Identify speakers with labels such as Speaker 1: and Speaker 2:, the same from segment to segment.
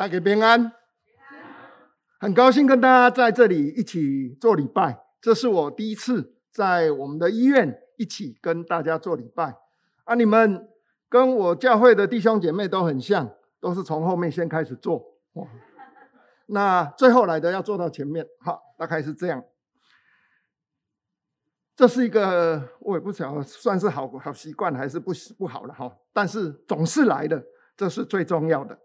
Speaker 1: 大家平安，很高兴跟大家在这里一起做礼拜。这是我第一次在我们的医院一起跟大家做礼拜啊！你们跟我教会的弟兄姐妹都很像，都是从后面先开始做，那最后来的要坐到前面，好，大概是这样。这是一个我也不晓得算是好好习惯还是不不好了哈，但是总是来的，这是最重要的。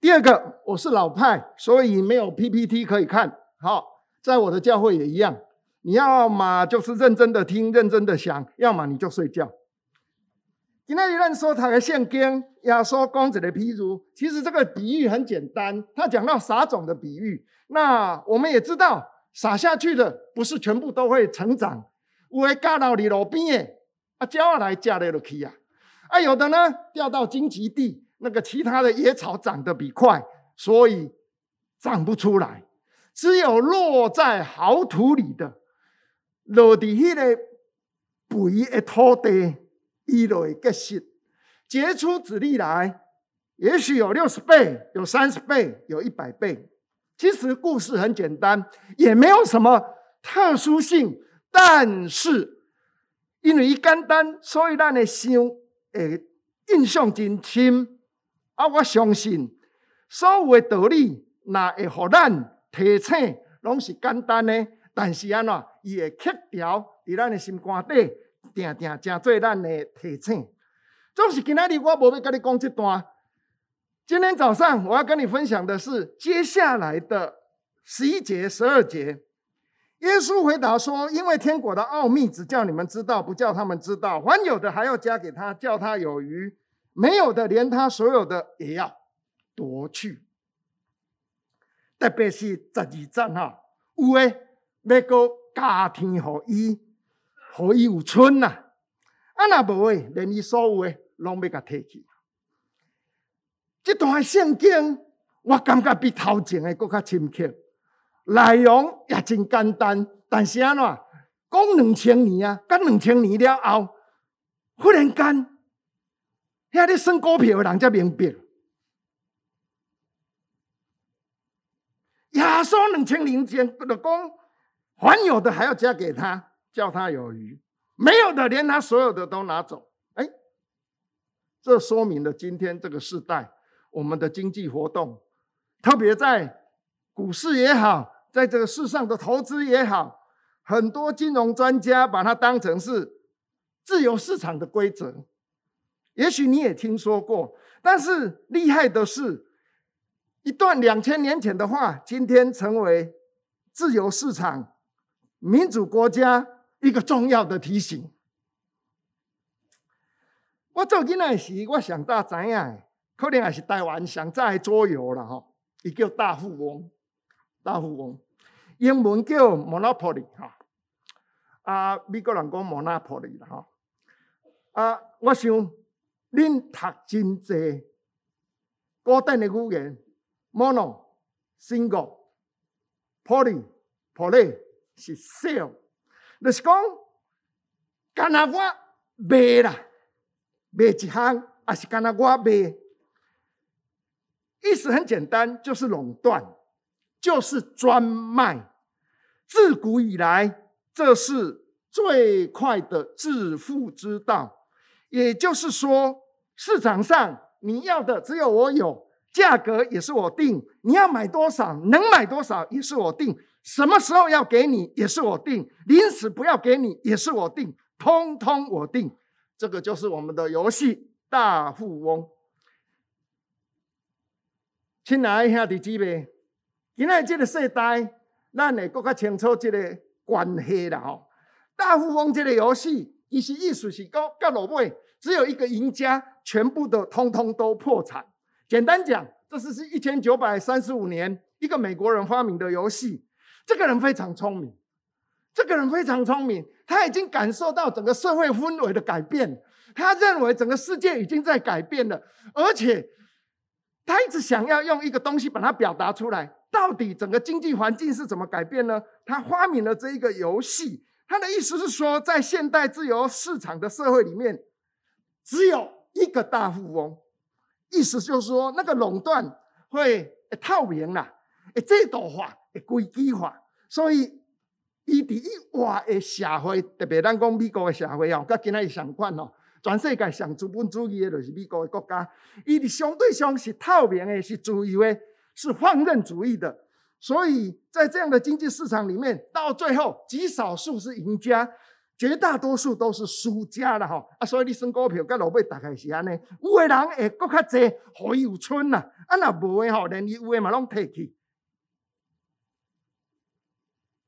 Speaker 1: 第二个，我是老派，所以没有 PPT 可以看。好，在我的教会也一样，你要么就是认真的听，认真的想，要么你就睡觉。今天有人说他的圣经，要说公子的譬如，其实这个比喻很简单，他讲到撒种的比喻。那我们也知道，撒下去的不是全部都会成长，有的掉到你路边，啊，鸟来夹了去啊，啊，有的呢掉到荆棘地。那个其他的野草长得比快，所以长不出来。只有落在好土里的，落地迄个肥的土地，伊就会结实，结出籽粒来。也许有六十倍，有三十倍，有一百倍。其实故事很简单，也没有什么特殊性。但是因为伊简单，所以咱的想诶印象真深。啊，我相信所有的道理，那会互咱提醒，拢是简单的。但是安怎，伊会刻条伫咱的心肝底，定定成做咱的提醒。总是今仔日我无要跟你讲这段。今天早上我要跟你分享的是接下来的十一节、十二节。耶稣回答说：“因为天国的奥秘只叫你们知道，不叫他们知道。还有的还要加给他，叫他有余。”没有的，连他所有的也要夺去。特别是十二章哈，有诶，要个加添予伊，予伊有剩呐。啊，那无诶，连伊所有诶，拢要甲摕去。这段圣经，我感觉比头前诶搁较深刻，内容也真简单，但是安怎讲两千年啊，讲两千年了后，忽然间。遐咧算股票的人才明白，耶稣两千年前的讲，还有的还要加给他，叫他有余；没有的，连他所有的都拿走。哎，这说明了今天这个时代，我们的经济活动，特别在股市也好，在这个世上的投资也好，很多金融专家把它当成是自由市场的规则。也许你也听说过，但是厉害的是，一段两千年前的话，今天成为自由市场、民主国家一个重要的提醒。我做囡仔时，我上早知影，可能也是台湾上早的桌游了哈，伊叫大富翁，大富翁，英文叫 Monopoly 哈，啊，美国人讲 Monopoly 了哈，啊，我想。恁读真济古典的语言，mono、single、poly、poly 是 sell，就是讲，干那我卖啦，卖一项，还是干那我卖，意思很简单，就是垄断，就是专卖。自古以来，这是最快的致富之道。也就是说，市场上你要的只有我有，价格也是我定，你要买多少，能买多少也是我定，什么时候要给你也是我定，临时不要给你也是我定，通通我定。这个就是我们的游戏大富翁。亲爱的兄弟姊妹，今仔这个时代，咱会更加清楚这个关系了吼。大富翁这个游戏。伊是意思是讲，到落尾只有一个赢家，全部的通通都破产。简单讲，这是是一千九百三十五年一个美国人发明的游戏。这个人非常聪明，这个人非常聪明，他已经感受到整个社会氛围的改变，他认为整个世界已经在改变了，而且他一直想要用一个东西把它表达出来。到底整个经济环境是怎么改变呢？他发明了这一个游戏。他的意思是说，在现代自由市场的社会里面，只有一个大富翁。意思就是说，那个垄断会透明啦，会制度化，会规矩化，所以伊伫以外的社会，特别咱讲美国的社会哦，甲今仔日相款哦，全世界上资本主义的就是美国的国家，伊伫相对上是透明的，是自由的，是放任主义的，所以在这样的经济市场里面，到最后极少数是赢家。绝大多数都是输家了哈啊，所以你选股票，跟老板大概是安尼。有的人会更较济，互伊有春呐。啊，若无的吼，连伊有的嘛拢摕去。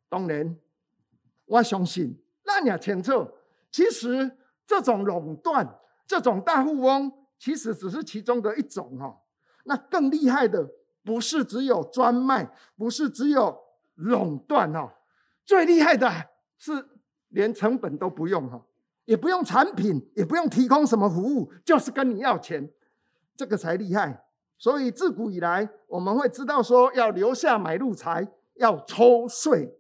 Speaker 1: 当然，我相信，咱也清楚，其实这种垄断、这种大富翁，其实只是其中的一种哈。那更厉害的，不是只有专卖，不是只有垄断哦，最厉害的是。连成本都不用哈，也不用产品，也不用提供什么服务，就是跟你要钱，这个才厉害。所以自古以来，我们会知道说要留下买路财，要抽税。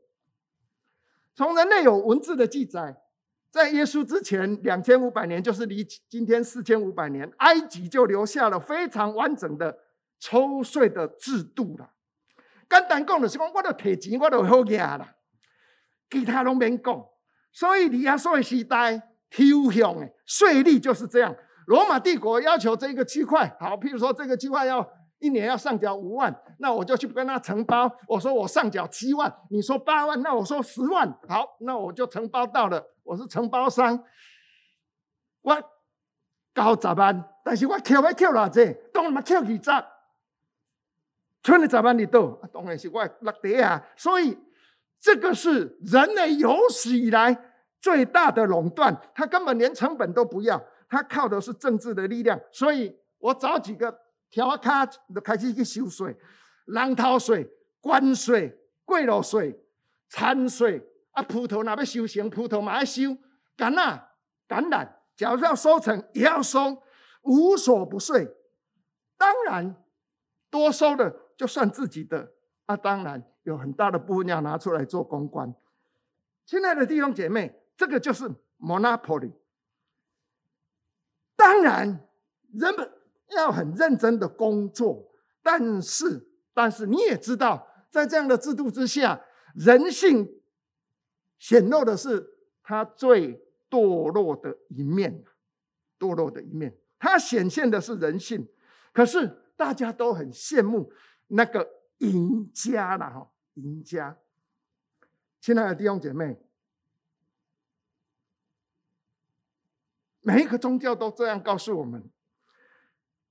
Speaker 1: 从人类有文字的记载，在耶稣之前两千五百年，就是离今天四千五百年，埃及就留下了非常完整的抽税的制度了。简单讲就是讲，我都提钱，我都好嘢啦，其他拢免讲。所以，以亚述的时代，抽象的税率就是这样。罗马帝国要求这个区块，好，譬如说这个区块要一年要上缴五万，那我就去跟他承包。我说我上缴七万，你说八万，那我说十万，好，那我就承包到了。我是承包商，我交十万，但是我扣要扣偌济，当然嘛扣二十，剩的十万你倒，当然是我落地啊。所以。这个是人类有史以来最大的垄断，他根本连成本都不要，他靠的是政治的力量。所以我找几个条卡就开始去收税，人头税、关税、过路税、餐税啊，葡萄那边收成，葡萄嘛要收，橄榄、橄榄，假如要收成也要收，无所不税。当然多收的就算自己的啊，当然。有很大的部分要拿出来做公关。亲爱的弟兄姐妹，这个就是 monopoly。当然，人们要很认真的工作，但是，但是你也知道，在这样的制度之下，人性显露的是他最堕落的一面，堕落的一面，它显现的是人性。可是大家都很羡慕那个赢家了哈。赢家，亲爱的弟兄姐妹，每一个宗教都这样告诉我们：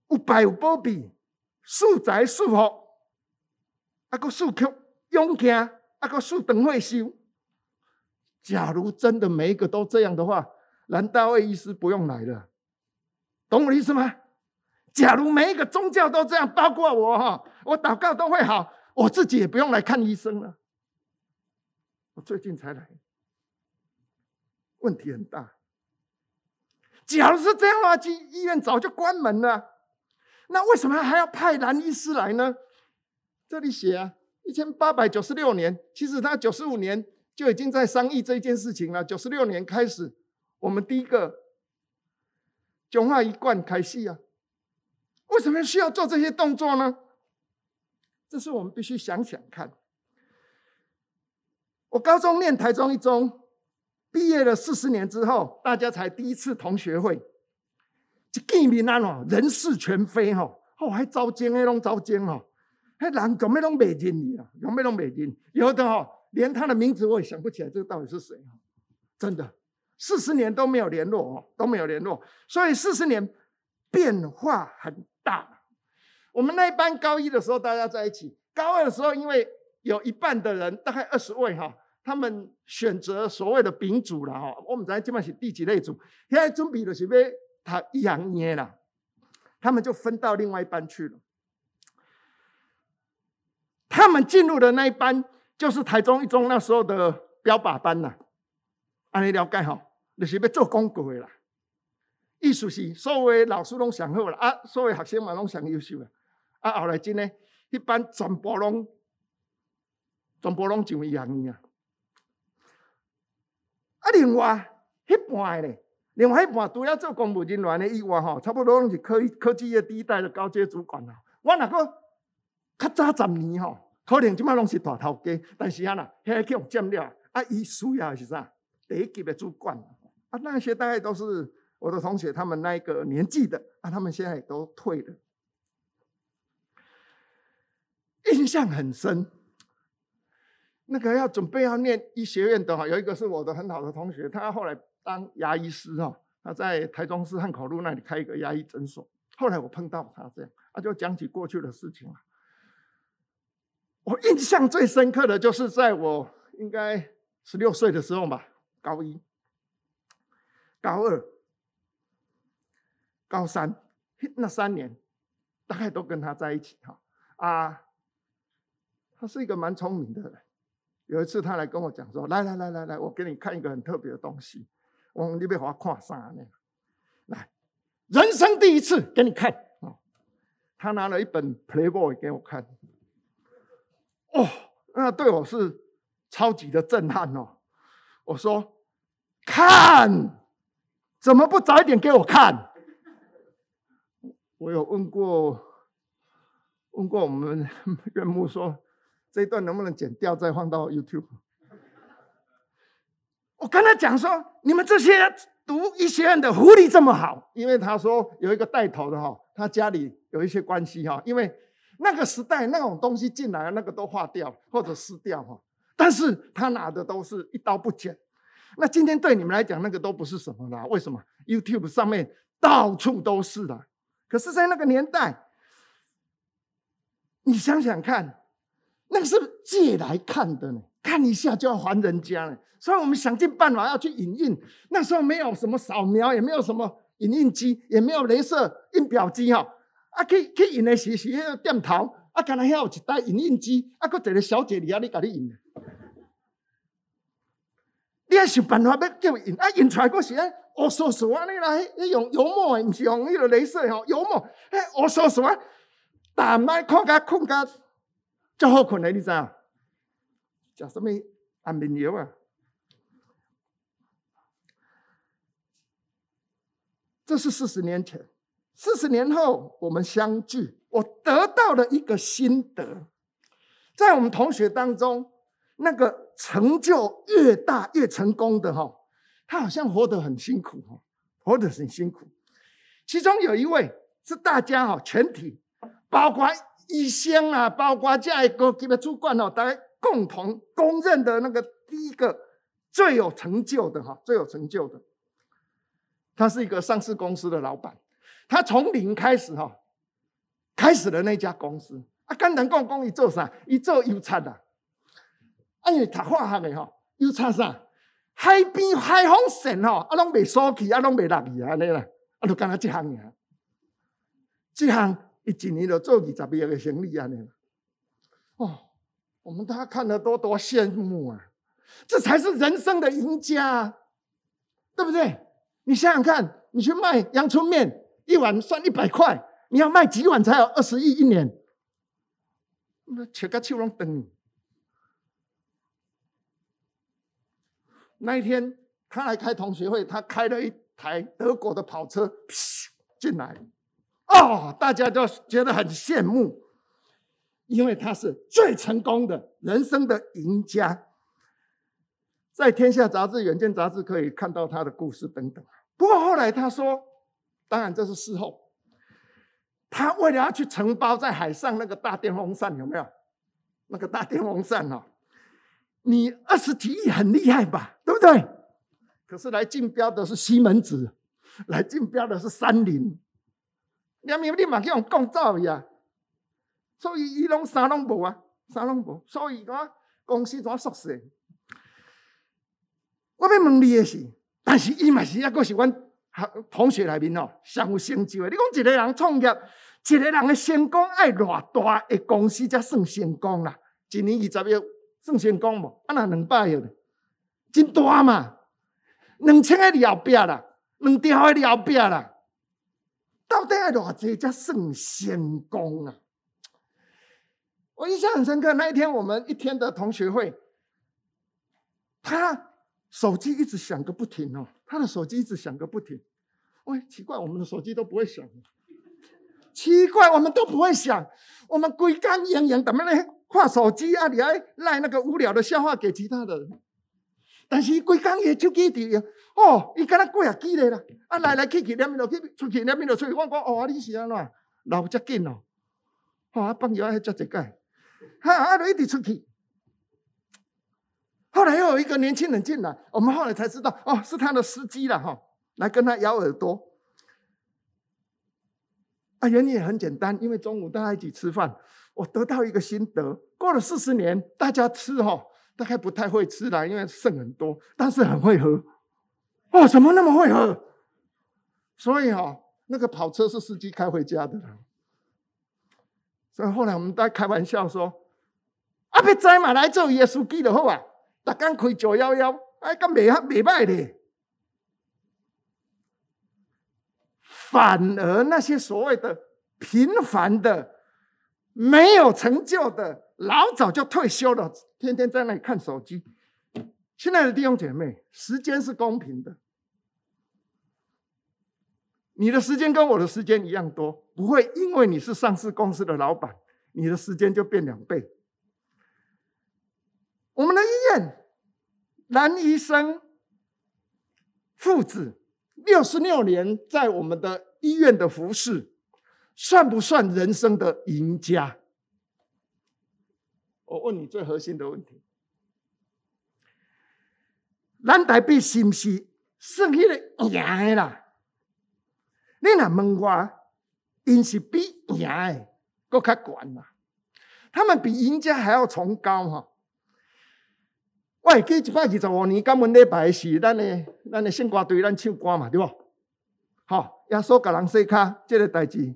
Speaker 1: 有败有保庇，数财数福，啊个数曲勇健，啊个数等会修。假如真的每一个都这样的话，兰大卫医师不用来了，懂我的意思吗？假如每一个宗教都这样，包括我哈，我祷告都会好。我自己也不用来看医生了，我最近才来，问题很大。假如是这样的话，医院早就关门了。那为什么还要派兰医师来呢？这里写啊，一千八百九十六年，其实他九十五年就已经在商议这件事情了。九十六年开始，我们第一个中华一贯开始啊，为什么需要做这些动作呢？这是我们必须想想看。我高中念台中一中，毕业了四十年之后，大家才第一次同学会，一见面啊，人事全非哈，哦，还招奸哎，拢招奸哦，还人怎么拢没认你啊？有没拢没认？有的哈，连他的名字我也想不起来，这个到底是谁？真的，四十年都没有联络哦，都没有联络，所以四十年变化很大。我们那一班高一的时候，大家在一起；高二的时候，因为有一半的人，大概二十位哈，他们选择所谓的丙组了哈。我们在基本是第几类组？现在准备的是被他一样捏了，他们就分到另外一班去了。他们进入的那一班，就是台中一中那时候的标靶班呐。按你了解哈，就是要做广告的啦。意思是所有老师拢上好了啊，所有学生嘛拢上优秀了。啊，后来真呢，一班全部拢，全部拢上医学院啊。啊，另外一半咧，另外一半除了做公务人员的以外，吼，差不多拢是科科技业第一代的高阶主管啦。我那个较早十年吼，可能即摆拢是大头家，但是啊呐，遐去用占了啊，伊需要是啥？第一级的主管啊，那些大概都是我的同学，他们那一个年纪的啊，他们现在也都退了，印象很深。那个要准备要念医学院的哈，有一个是我的很好的同学，他后来当牙医师哈，他在台中市汉口路那里开一个牙医诊所。后来我碰到他这样，他就讲起过去的事情了。我印象最深刻的就是在我应该十六岁的时候吧，高一、高二、高三那三年，大概都跟他在一起哈啊，他是一个蛮聪明的人。有一次，他来跟我讲说：“来来来来来，我给你看一个很特别的东西。我说你别给我看啥呢？来，人生第一次给你看。他拿了一本 Playboy 给我看。哦，那对我是超级的震撼哦。我说：看，怎么不早一点给我看？我有问过，问过我们 岳母说。”这一段能不能剪掉，再放到 YouTube？我跟他讲说，你们这些读医学院的福利这么好，因为他说有一个带头的哈，他家里有一些关系哈，因为那个时代那种东西进来，那个都化掉或者撕掉哈，但是他拿的都是一刀不剪。那今天对你们来讲，那个都不是什么啦。为什么？YouTube 上面到处都是的。可是，在那个年代，你想想看。那个是借来看的呢，看一下就要还人家呢，所以我们想尽办法要去影印。那时候没有什么扫描，也没有什么影印机，也没有镭射印表机哈。啊，去去印的时是那个店头，啊，刚才还有一台影印机，啊，搁一个小姐里啊，你给你印。你要想办法要叫印，啊，印出来嗰时啊，乌索索啊，你来你用油墨的，不是用那个镭射哈，油墨，哎，乌索索啊，但卖看甲困甲。较好困的，你知道？叫什么安眠药啊？这是四十年前，四十年后我们相聚，我得到了一个心得，在我们同学当中，那个成就越大越成功的哈，他好像活得很辛苦哈，活得很辛苦。其中有一位是大家哈全体，包括。医生啊，包括这一个级的主管哦，大家共同公认的那个第一个最有成就的哈，最有成就的，他是一个上市公司的老板，他从零开始哈，开始了那家公司啊，简单讲讲，伊做啥？伊做油漆的，啊，因为读化学的哈，油漆啥？海边海风扇哈，啊，拢未锁起，啊，拢未落去，安尼啦，啊，就干那这行呀，这行。一年就做二十个生意啊！哦，我们大家看了都多羡慕啊！这才是人生的赢家，对不对？你想想看，你去卖阳春面，一碗算一百块，你要卖几碗才有二十亿一年？那切个秋龙灯。那一天他来开同学会，他开了一台德国的跑车，进来。哦，大家都觉得很羡慕，因为他是最成功的人生的赢家，在《天下杂志》《远见杂志》可以看到他的故事等等。不过后来他说，当然这是事后，他为了要去承包在海上那个大电风扇，有没有？那个大电风扇哦，你二十几亿很厉害吧，对不对？可是来竞标的是西门子，来竞标的是三菱。你咪你嘛去用讲造呀，所以伊拢啥拢无啊，啥拢无，所以讲公司怎缩细？我要问你的是，但是伊嘛是抑搁是阮同学内面哦，上有成就的。你讲一个人创业，一个人的成功爱偌大的公司才算成功啦？一年二十亿算成功无？啊，若两百亿，真大嘛？两千个了壁啦，两条个了壁啦。到底要偌济才算成功啊？我印象很深刻，那一天我们一天的同学会，他手机一直响个不停哦，他的手机一直响个不停。喂，奇怪，我们的手机都不会响，奇怪，我们都不会响。我们规工营营，怎么呢？看手机啊，你还赖那个无聊的笑话给其他的人。但是伊规工伊手机伫，哦，伊敢若过啊机咧啦，啊来来去去，两边落去出去，两边落出去。我讲哦，你是安怎？老遮紧哦，哦，啊放药还遮一解，哈啊，就一直出去。后来又有一个年轻人进来，我们后来才知道，哦，是他的司机了哈，来跟他咬耳朵。啊，原因也很简单，因为中午大家一起吃饭，我得到一个心得，过了四十年，大家吃哈。大概不太会吃啦，因为剩很多，但是很会喝。哦，怎么那么会喝？所以哦，那个跑车是司机开回家的。所以后来我们在开玩笑说：“啊，别再嘛来做耶稣基督好啊！”大家开九幺幺，哎，干没没卖的。反而那些所谓的平凡的、没有成就的。老早就退休了，天天在那里看手机。亲爱的弟兄姐妹，时间是公平的，你的时间跟我的时间一样多，不会因为你是上市公司的老板，你的时间就变两倍。我们的医院，男医生父子六十六年在我们的医院的服侍，算不算人生的赢家？我问你最核心的问题：咱台北是不是算迄个赢的啦？你若问我，因是比赢的搁较悬啦。他们比赢家还要崇高哈！我会记一百二十五年感恩礼拜是咱的咱的圣歌队咱唱歌嘛，对不？好，耶稣甲人洗脚，这个代志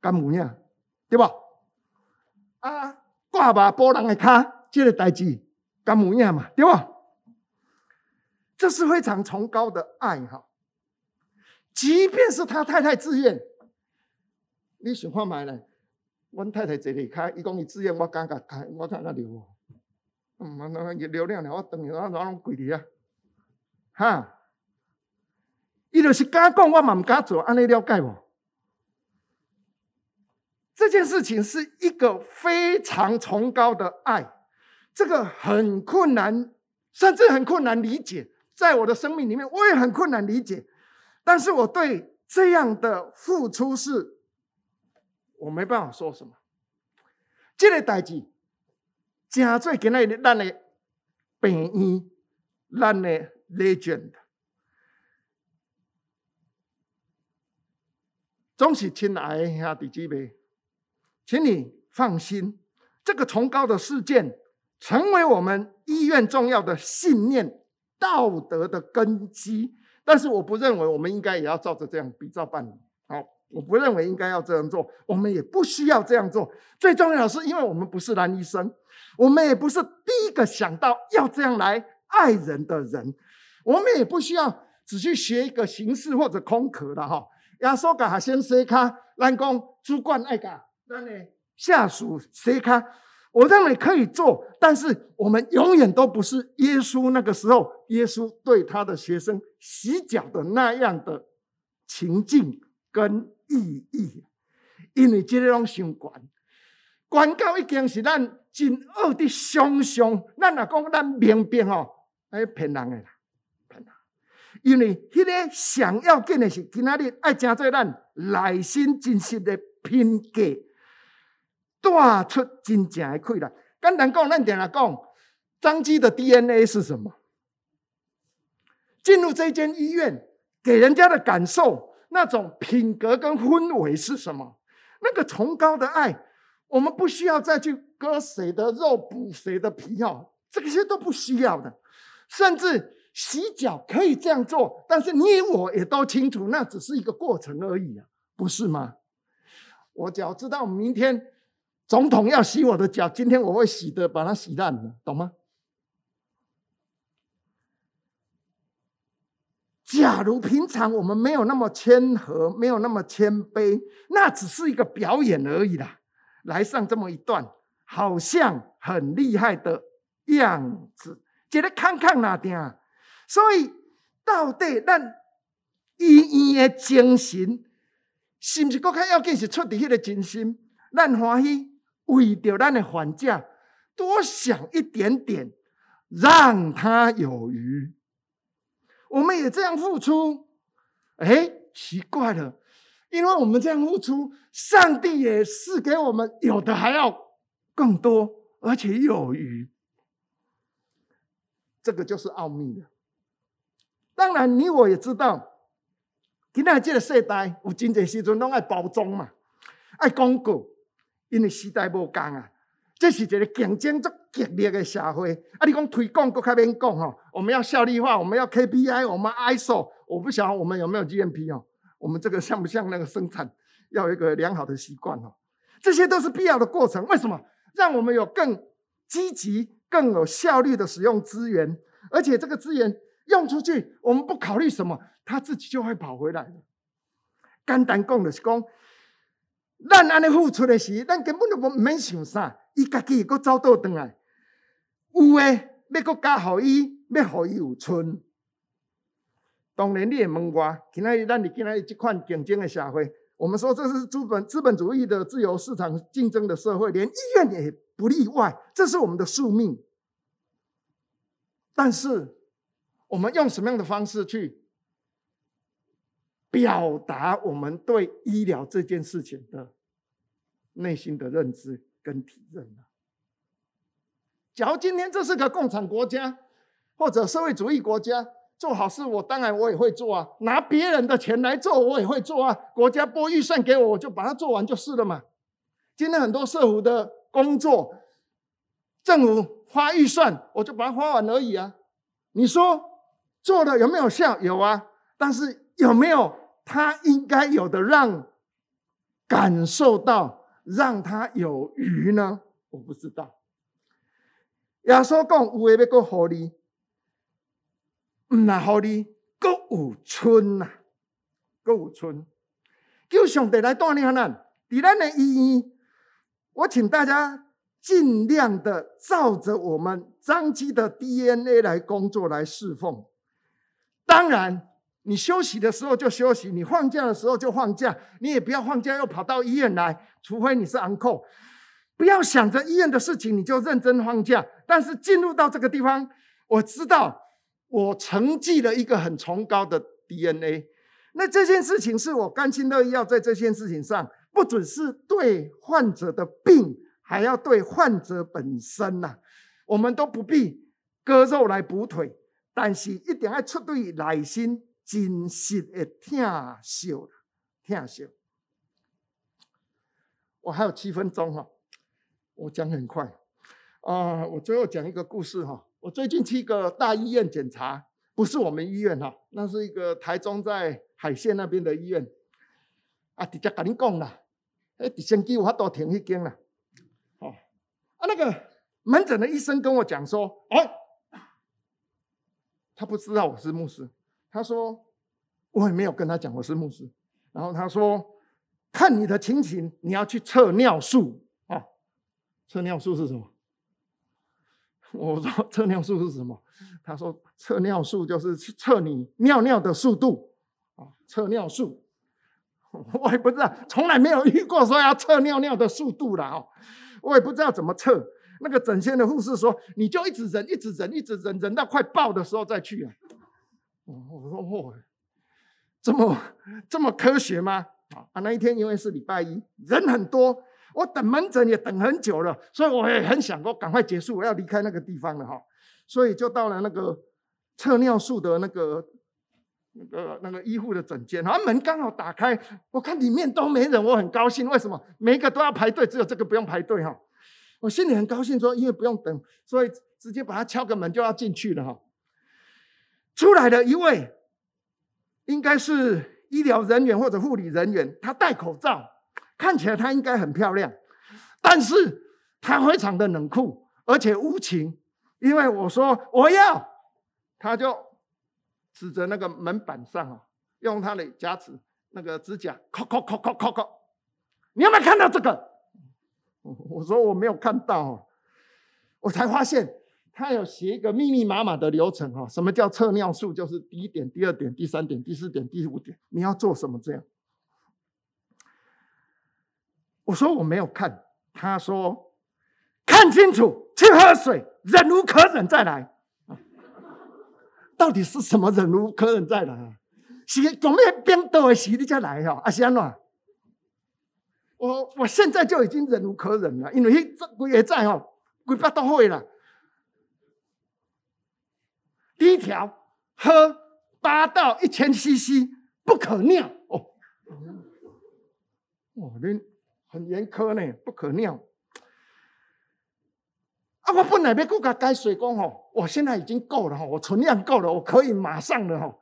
Speaker 1: 敢有影，对不？啊！挂吧，波人的脚，这个代志甘有影嘛，对无？这是非常崇高的爱哈。即便是他太太自愿，你想看买呢？我太太坐里卡，伊讲伊自愿，我敢甲开，我敢甲留。嗯，那那流量了，我等于我拢跪你啊，哈！伊就是敢讲，我嘛毋敢做，安尼了解无？这件事情是一个非常崇高的爱，这个很困难，甚至很困难理解。在我的生命里面，我也很困难理解。但是我对这样的付出是，我没办法说什么。这个代志，真做今日咱的病医，咱的 legend，总是亲爱的兄弟姐妹。请你放心，这个崇高的事件成为我们医院重要的信念、道德的根基。但是，我不认为我们应该也要照着这样比照办理。好，我不认为应该要这样做，我们也不需要这样做。最重要的是，因为我们不是男医生，我们也不是第一个想到要这样来爱人的人，我们也不需要只去学一个形式或者空壳的哈。亚索嘎先生卡兰公主管爱嘎。那呢？下属谁看？我认为可以做，但是我们永远都不是耶稣那个时候，耶稣对他的学生洗脚的那样的情境跟意义，因为这种相关，关到已经是咱真恶的双相。咱若讲咱明辨哦，哎骗人的啦，骗人。因为迄个想要见的是今仔日爱正做咱内心真实的品格。带出真正的快乐。简单讲，咱点来讲，张基的 DNA 是什么？进入这间医院，给人家的感受，那种品格跟氛围是什么？那个崇高的爱，我们不需要再去割谁的肉、补谁的皮哦，这些都不需要的。甚至洗脚可以这样做，但是你我也都清楚，那只是一个过程而已啊，不是吗？我只要知道明天。总统要洗我的脚，今天我会洗的，把它洗烂了，懂吗？假如平常我们没有那么谦和，没有那么谦卑，那只是一个表演而已啦。来上这么一段，好像很厉害的样子，觉得看看哪点。所以到底咱医院的精神，是不是更加要紧？是出于迄个真心？咱欢喜为着咱的还价多想一点点，让他有余。我们也这样付出，哎，奇怪了，因为我们这样付出，上帝也是给我们有的还要更多，而且有余。这个就是奥秘了。当然，你我也知道，今天这个时代有真济时阵拢爱包装嘛，爱广告，因为时代无共啊。这是一个竞争足激烈的社会。啊，你讲推广，搁较免讲吼。我们要效率化，我们要 KPI，我们 ISO。我不晓得我们有没有 GMP 哦。我们这个像不像那个生产要有一个良好的习惯哦？这些都是必要的过程。为什么？让我们有更积极、更有效率的使用资源，而且这个资源用出去，我们不考虑什么，它自己就会跑回来的。简单讲就是讲，咱安尼付出的时，咱根本就不免想啥。伊家己又走倒转来，有诶要搁加互伊，要互伊有剩。当然，你会问我，今仔日咱伫今仔日这款竞争的社会，我们说这是资本资本主义的自由市场竞争的社会，连医院也不例外，这是我们的宿命。但是，我们用什么样的方式去表达我们对医疗这件事情的内心的认知？跟体认了。假如今天这是个共产国家或者社会主义国家，做好事我当然我也会做啊，拿别人的钱来做我也会做啊。国家拨预算给我，我就把它做完就是了嘛。今天很多社福的工作，政府花预算，我就把它花完而已啊。你说做的有没有效？有啊，但是有没有他应该有的让感受到？让他有余呢？我不知道。耶稣讲有诶要搁予你，毋那予你搁有剩呐，搁有剩。叫上帝来锻炼咱，伫咱的医院，我请大家尽量的照着我们张基的 DNA 来工作，来侍奉。当然。你休息的时候就休息，你放假的时候就放假，你也不要放假又跑到医院来，除非你是 uncle。不要想着医院的事情，你就认真放假。但是进入到这个地方，我知道我承继了一个很崇高的 DNA。那这件事情是我甘心乐意要在这件事情上，不只是对患者的病，还要对患者本身呐。我们都不必割肉来补腿，但是一定要出于内心。真实的疼惜，疼惜。我还有七分钟哈，我讲很快啊。我最后讲一个故事哈。我最近去一个大医院检查，不是我们医院哈，那是一个台中在海线那边的医院。啊，直接跟你讲啦，哎，直升机有法度停一间啦。哦，啊，那个门诊的医生跟我讲说，哎，他不知道我是牧师。他说：“我也没有跟他讲我是牧师。”然后他说：“看你的情形，你要去测尿素啊？测尿素是什么？” 我说：“测尿素是什么？”他说：“测尿素就是测你尿尿的速度啊，测尿素。”我也不知道，从来没有遇过说要测尿尿的速度了哦。我也不知道怎么测。那个诊间的护士说：“你就一直忍，一直忍，一直忍，忍到快爆的时候再去啊。”我说哦，这么这么科学吗？啊，那一天因为是礼拜一，人很多，我等门诊也等很久了，所以我也很想说赶快结束，我要离开那个地方了哈。所以就到了那个测尿素的那个那个那个医护的诊间，然后门刚好打开，我看里面都没人，我很高兴。为什么？每一个都要排队，只有这个不用排队哈。我心里很高兴，说因为不用等，所以直接把它敲个门就要进去了哈。出来的一位，应该是医疗人员或者护理人员，他戴口罩，看起来他应该很漂亮，但是他非常的冷酷，而且无情。因为我说我要，他就指着那个门板上啊，用他的夹子那个指甲，抠抠抠抠抠抠。你有没有看到这个？我说我没有看到，我才发现。他有写一个密密麻麻的流程哈，什么叫测尿素？就是第一点、第二点、第三点、第四点、第五点，你要做什么？这样，我说我没有看，他说看清楚，去喝水，忍无可忍再来。到底是什么忍无可忍再来啊？是准备边倒的时你再来哈？阿是安怎？我我现在就已经忍无可忍了，因为这鬼也在哈，鬼巴都会了。第一条，喝八到一千 CC 不可尿哦。哇，你很严苛呢，不可尿。啊，我本来要顾个改水工吼，我现在已经够了哈，我存量够了，我可以马上了哈。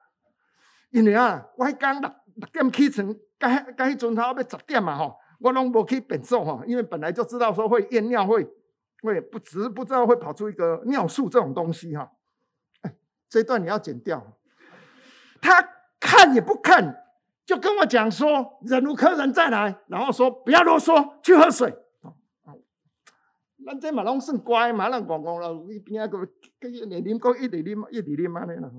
Speaker 1: 因为啊，我刚六六点起床，该该迄阵头要十点嘛吼，我拢无去便所哈，因为本来就知道说会验尿会会不只是不知道会跑出一个尿素这种东西哈。这段你要剪掉。他看也不看，就跟我讲说忍无可忍再来，然后说不要啰嗦，去喝水。咱这嘛拢算乖嘛，咱讲讲了，一边个个一直啉，个一直啉，一直啉安尼啦。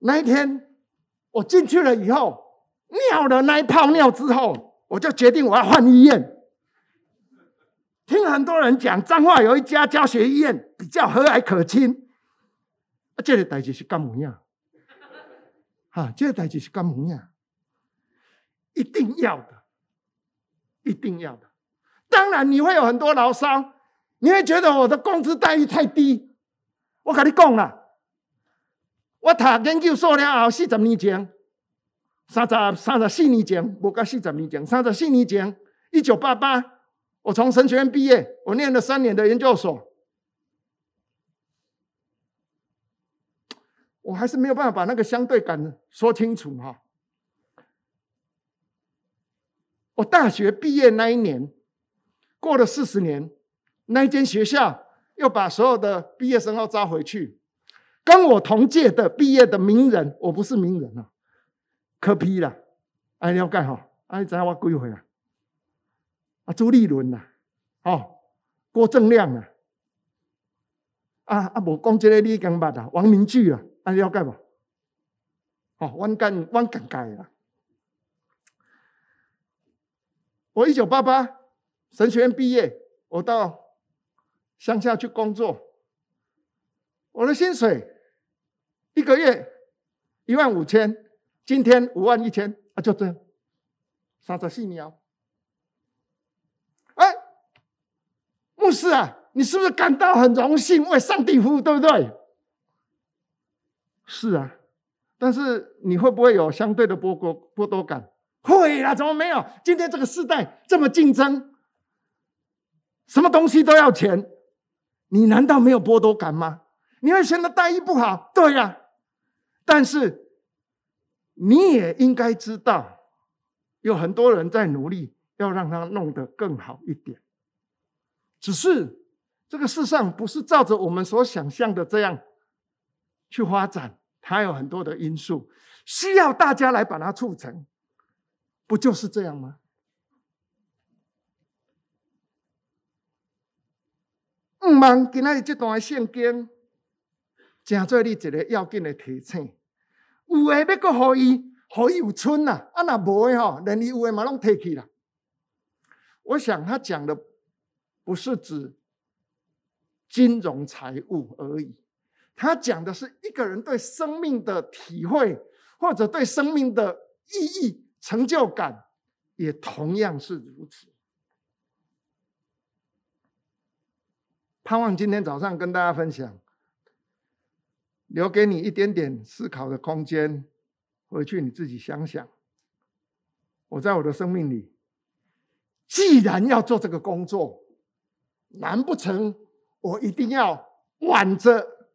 Speaker 1: 那一天我进去了以后，尿了那一泡尿之后，我就决定我要换医院。听很多人讲，彰化有一家教学医院比较和蔼可亲。啊，这个代志是干么样？哈，这个代志是干么样？一定要的，一定要的。当然你会有很多牢骚，你会觉得我的工资待遇太低。我跟你讲啦，我读研究所了后四十年前，三十三十四年前，无到四十年前，三十四年前，一九八八。我从神学院毕业，我念了三年的研究所，我还是没有办法把那个相对感说清楚哈。我大学毕业那一年，过了四十年，那一间学校又把所有的毕业生都招回去，跟我同届的毕业的名人，我不是名人啊，可批了，哎，了解哈，哎，知我几回啊？啊，朱立伦呐，哦，郭正亮啊，啊啊，无讲这个你更捌啊，王明聚啊，啊了解无？哦，阮干阮尴尬啦。我一九八八神学院毕业，我到乡下去工作，我的薪水一个月一万五千，今天五万一千，啊，就这样，三十四年。牧师啊，你是不是感到很荣幸为上帝服务，对不对？是啊，但是你会不会有相对的剥夺剥夺感？会啦，怎么没有？今天这个时代这么竞争，什么东西都要钱，你难道没有剥夺感吗？你会觉得待遇不好？对呀，但是你也应该知道，有很多人在努力，要让它弄得更好一点。只是这个世上不是照着我们所想象的这样去发展，它有很多的因素需要大家来把它促成，不就是这样吗？唔忙，今仔日这段圣经，正做你一个要紧的提醒。有诶要搁互伊，互伊有剩啊，啊若无诶吼，连伊有诶嘛拢提去啦。我想他讲的。不是指金融财务而已，他讲的是一个人对生命的体会，或者对生命的意义、成就感，也同样是如此。盼望今天早上跟大家分享，留给你一点点思考的空间，回去你自己想想。我在我的生命里，既然要做这个工作。难不成我一定要挽着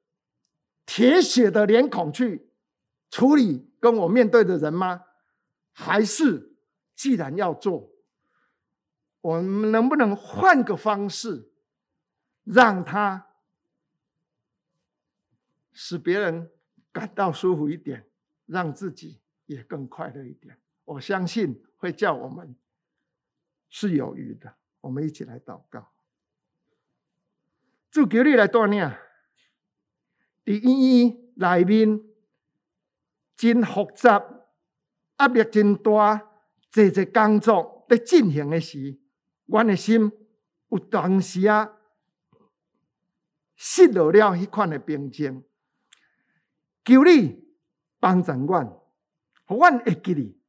Speaker 1: 铁血的脸孔去处理跟我面对的人吗？还是既然要做，我们能不能换个方式，让他使别人感到舒服一点，让自己也更快乐一点？我相信会叫我们是有余的。我们一起来祷告。主求你来带领，在医院内面真复杂，压力真大，这这工作在进行的时，阮诶心有当时啊，失落了迄款诶平静。求你帮助阮，互阮会记你，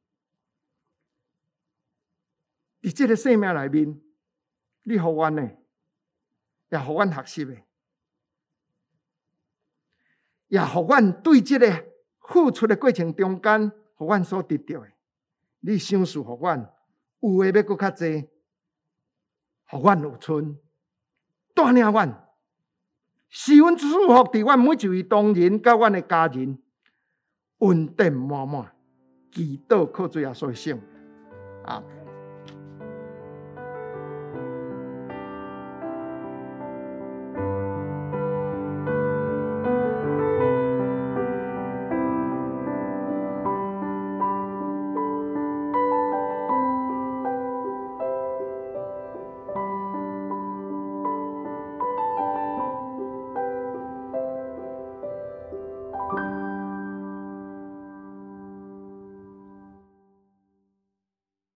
Speaker 1: 伫这个生命内面，你互阮诶，也互阮学习的，也互阮对这个付出的过程中间，互阮所得到的。你赏赐互阮，有诶要搁较济，互阮有剩，带领阮，赐阮祝福伫阮每一位同仁，甲阮诶家人，恩典满满，祈祷靠主耶稣圣名，啊。